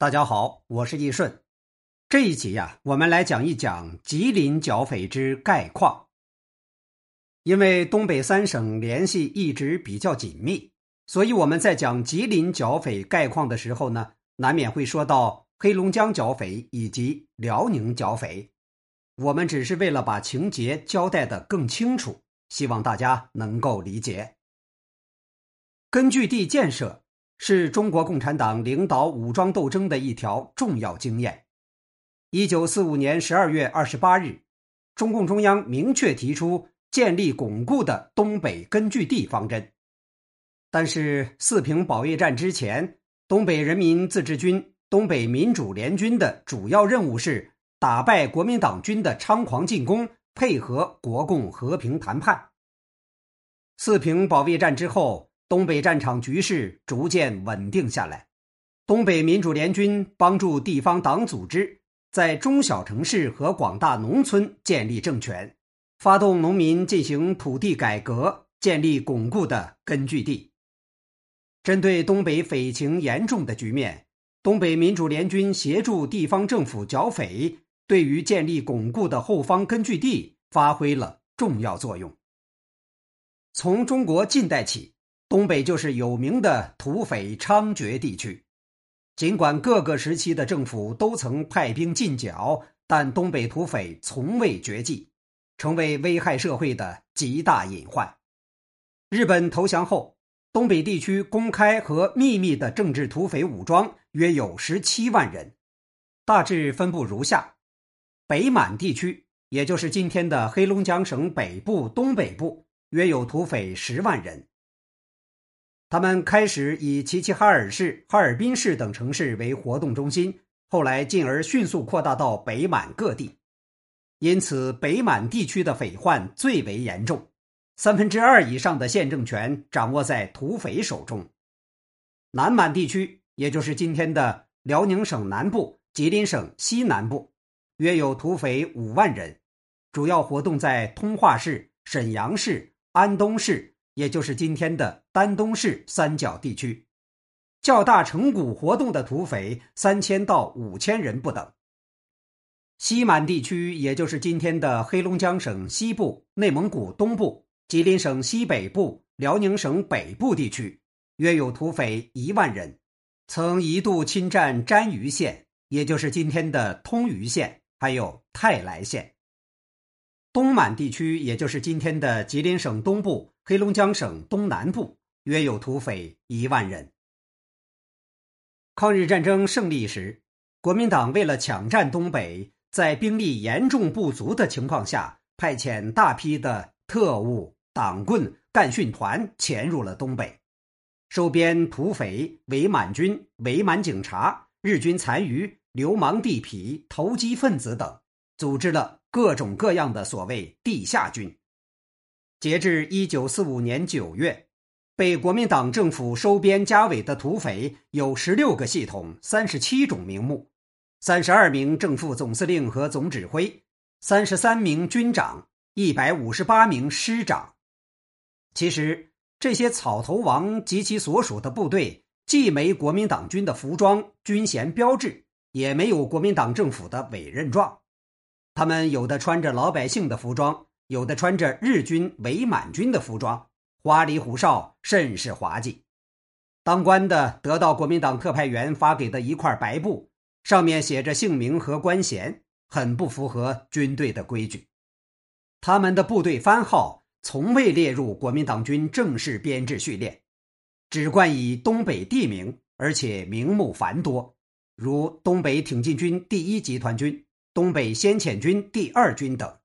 大家好，我是易顺。这一集呀，我们来讲一讲吉林剿匪之概况。因为东北三省联系一直比较紧密，所以我们在讲吉林剿匪概况的时候呢，难免会说到黑龙江剿匪以及辽宁剿匪。我们只是为了把情节交代的更清楚，希望大家能够理解。根据地建设。是中国共产党领导武装斗争的一条重要经验。一九四五年十二月二十八日，中共中央明确提出建立巩固的东北根据地方针。但是四平保卫战之前，东北人民自治军、东北民主联军的主要任务是打败国民党军的猖狂进攻，配合国共和平谈判。四平保卫战之后。东北战场局势逐渐稳定下来，东北民主联军帮助地方党组织在中小城市和广大农村建立政权，发动农民进行土地改革，建立巩固的根据地。针对东北匪情严重的局面，东北民主联军协助地方政府剿匪，对于建立巩固的后方根据地发挥了重要作用。从中国近代起。东北就是有名的土匪猖獗地区，尽管各个时期的政府都曾派兵进剿，但东北土匪从未绝迹，成为危害社会的极大隐患。日本投降后，东北地区公开和秘密的政治土匪武装约有十七万人，大致分布如下：北满地区，也就是今天的黑龙江省北部、东北部，约有土匪十万人。他们开始以齐齐哈尔市、哈尔滨市等城市为活动中心，后来进而迅速扩大到北满各地，因此北满地区的匪患最为严重，三分之二以上的县政权掌握在土匪手中。南满地区，也就是今天的辽宁省南部、吉林省西南部，约有土匪五万人，主要活动在通化市、沈阳市、安东市。也就是今天的丹东市三角地区，较大成股活动的土匪三千到五千人不等。西满地区，也就是今天的黑龙江省西部、内蒙古东部、吉林省西北部、辽宁省北部地区，约有土匪一万人，曾一度侵占沾榆县，也就是今天的通榆县，还有泰来县。东满地区，也就是今天的吉林省东部。黑龙江省东南部约有土匪一万人。抗日战争胜利时，国民党为了抢占东北，在兵力严重不足的情况下，派遣大批的特务、党棍、干训团潜入了东北，收编土匪、伪满军、伪满警察、日军残余、流氓地痞、投机分子等，组织了各种各样的所谓地下军。截至一九四五年九月，被国民党政府收编加委的土匪有十六个系统、三十七种名目、三十二名正副总司令和总指挥、三十三名军长、一百五十八名师长。其实，这些草头王及其所属的部队既没国民党军的服装、军衔标志，也没有国民党政府的委任状，他们有的穿着老百姓的服装。有的穿着日军伪满军的服装，花里胡哨，甚是滑稽。当官的得到国民党特派员发给的一块白布，上面写着姓名和官衔，很不符合军队的规矩。他们的部队番号从未列入国民党军正式编制序列，只冠以东北地名，而且名目繁多，如东北挺进军第一集团军、东北先遣军第二军等。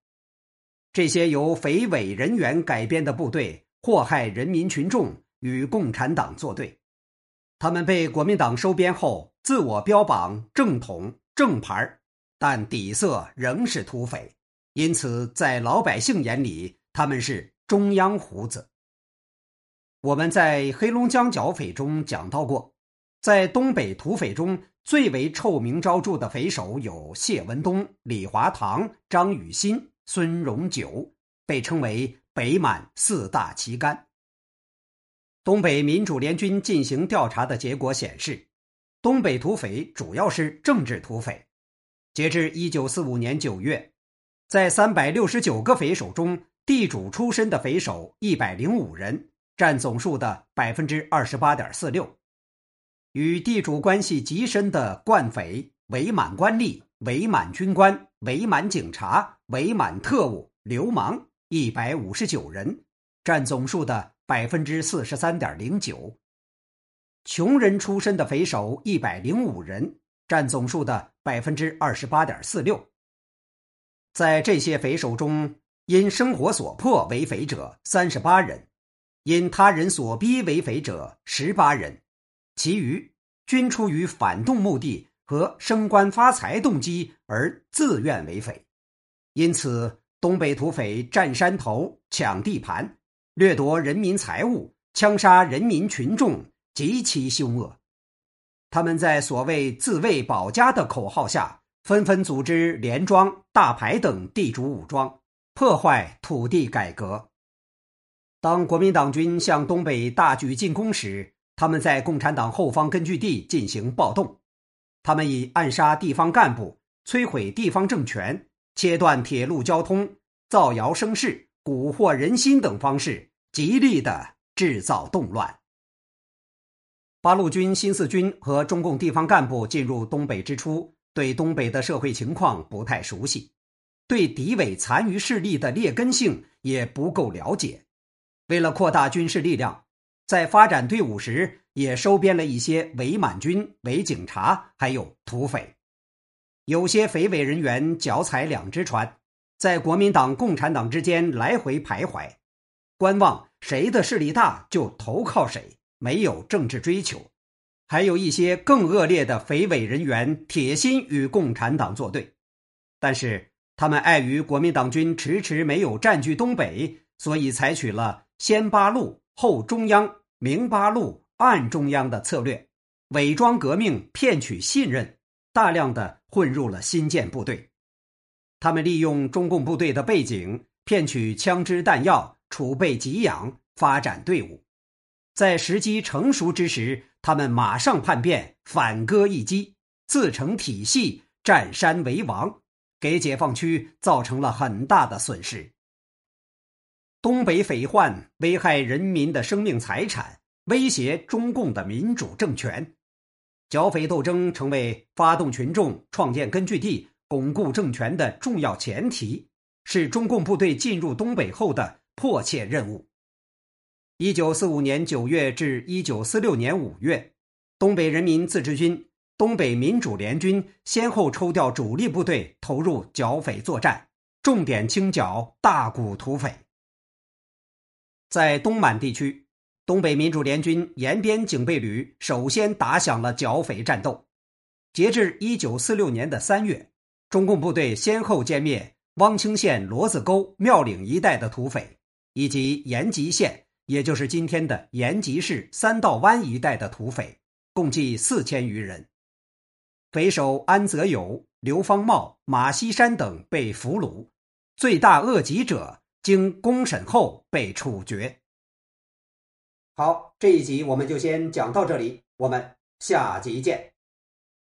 这些由匪伪人员改编的部队祸害人民群众，与共产党作对。他们被国民党收编后，自我标榜正统正牌但底色仍是土匪。因此，在老百姓眼里，他们是中央胡子。我们在黑龙江剿匪中讲到过，在东北土匪中最为臭名昭著的匪首有谢文东、李华堂、张雨欣。孙荣九被称为北满四大旗杆。东北民主联军进行调查的结果显示，东北土匪主要是政治土匪。截至一九四五年九月，在三百六十九个匪首中，地主出身的匪首一百零五人，占总数的百分之二十八点四六。与地主关系极深的惯匪、伪满官吏、伪满军官、伪满警察、伪满特务、流氓一百五十九人，占总数的百分之四十三点零九。穷人出身的匪首一百零五人，占总数的百分之二十八点四六。在这些匪首中，因生活所迫为匪者三十八人，因他人所逼为匪者十八人，其余均出于反动目的和升官发财动机而自愿为匪。因此，东北土匪占山头、抢地盘、掠夺人民财物、枪杀人民群众。极其凶恶，他们在所谓“自卫保家”的口号下，纷纷组织连庄、大排等地主武装，破坏土地改革。当国民党军向东北大举进攻时，他们在共产党后方根据地进行暴动。他们以暗杀地方干部、摧毁地方政权、切断铁路交通、造谣生事、蛊惑人心等方式，极力的制造动乱。八路军新四军和中共地方干部进入东北之初，对东北的社会情况不太熟悉，对敌伪残余势力的劣根性也不够了解。为了扩大军事力量，在发展队伍时也收编了一些伪满军、伪警察，还有土匪。有些匪伪人员脚踩两只船，在国民党、共产党之间来回徘徊，观望谁的势力大就投靠谁。没有政治追求，还有一些更恶劣的匪伪人员，铁心与共产党作对。但是他们碍于国民党军迟迟没有占据东北，所以采取了先八路后中央、明八路暗中央的策略，伪装革命，骗取信任，大量的混入了新建部队。他们利用中共部队的背景，骗取枪支弹药，储备给养，发展队伍。在时机成熟之时，他们马上叛变，反戈一击，自成体系，占山为王，给解放区造成了很大的损失。东北匪患危害人民的生命财产，威胁中共的民主政权，剿匪斗争成为发动群众、创建根据地、巩固政权的重要前提，是中共部队进入东北后的迫切任务。一九四五年九月至一九四六年五月，东北人民自治军、东北民主联军先后抽调主力部队投入剿匪作战，重点清剿大股土匪。在东满地区，东北民主联军延边警备旅首先打响了剿匪战斗。截至一九四六年的三月，中共部队先后歼灭汪清县罗子沟、庙岭一带的土匪，以及延吉县。也就是今天的延吉市三道湾一带的土匪，共计四千余人。匪首安泽友、刘方茂、马锡山等被俘虏，罪大恶极者经公审后被处决。好，这一集我们就先讲到这里，我们下集见。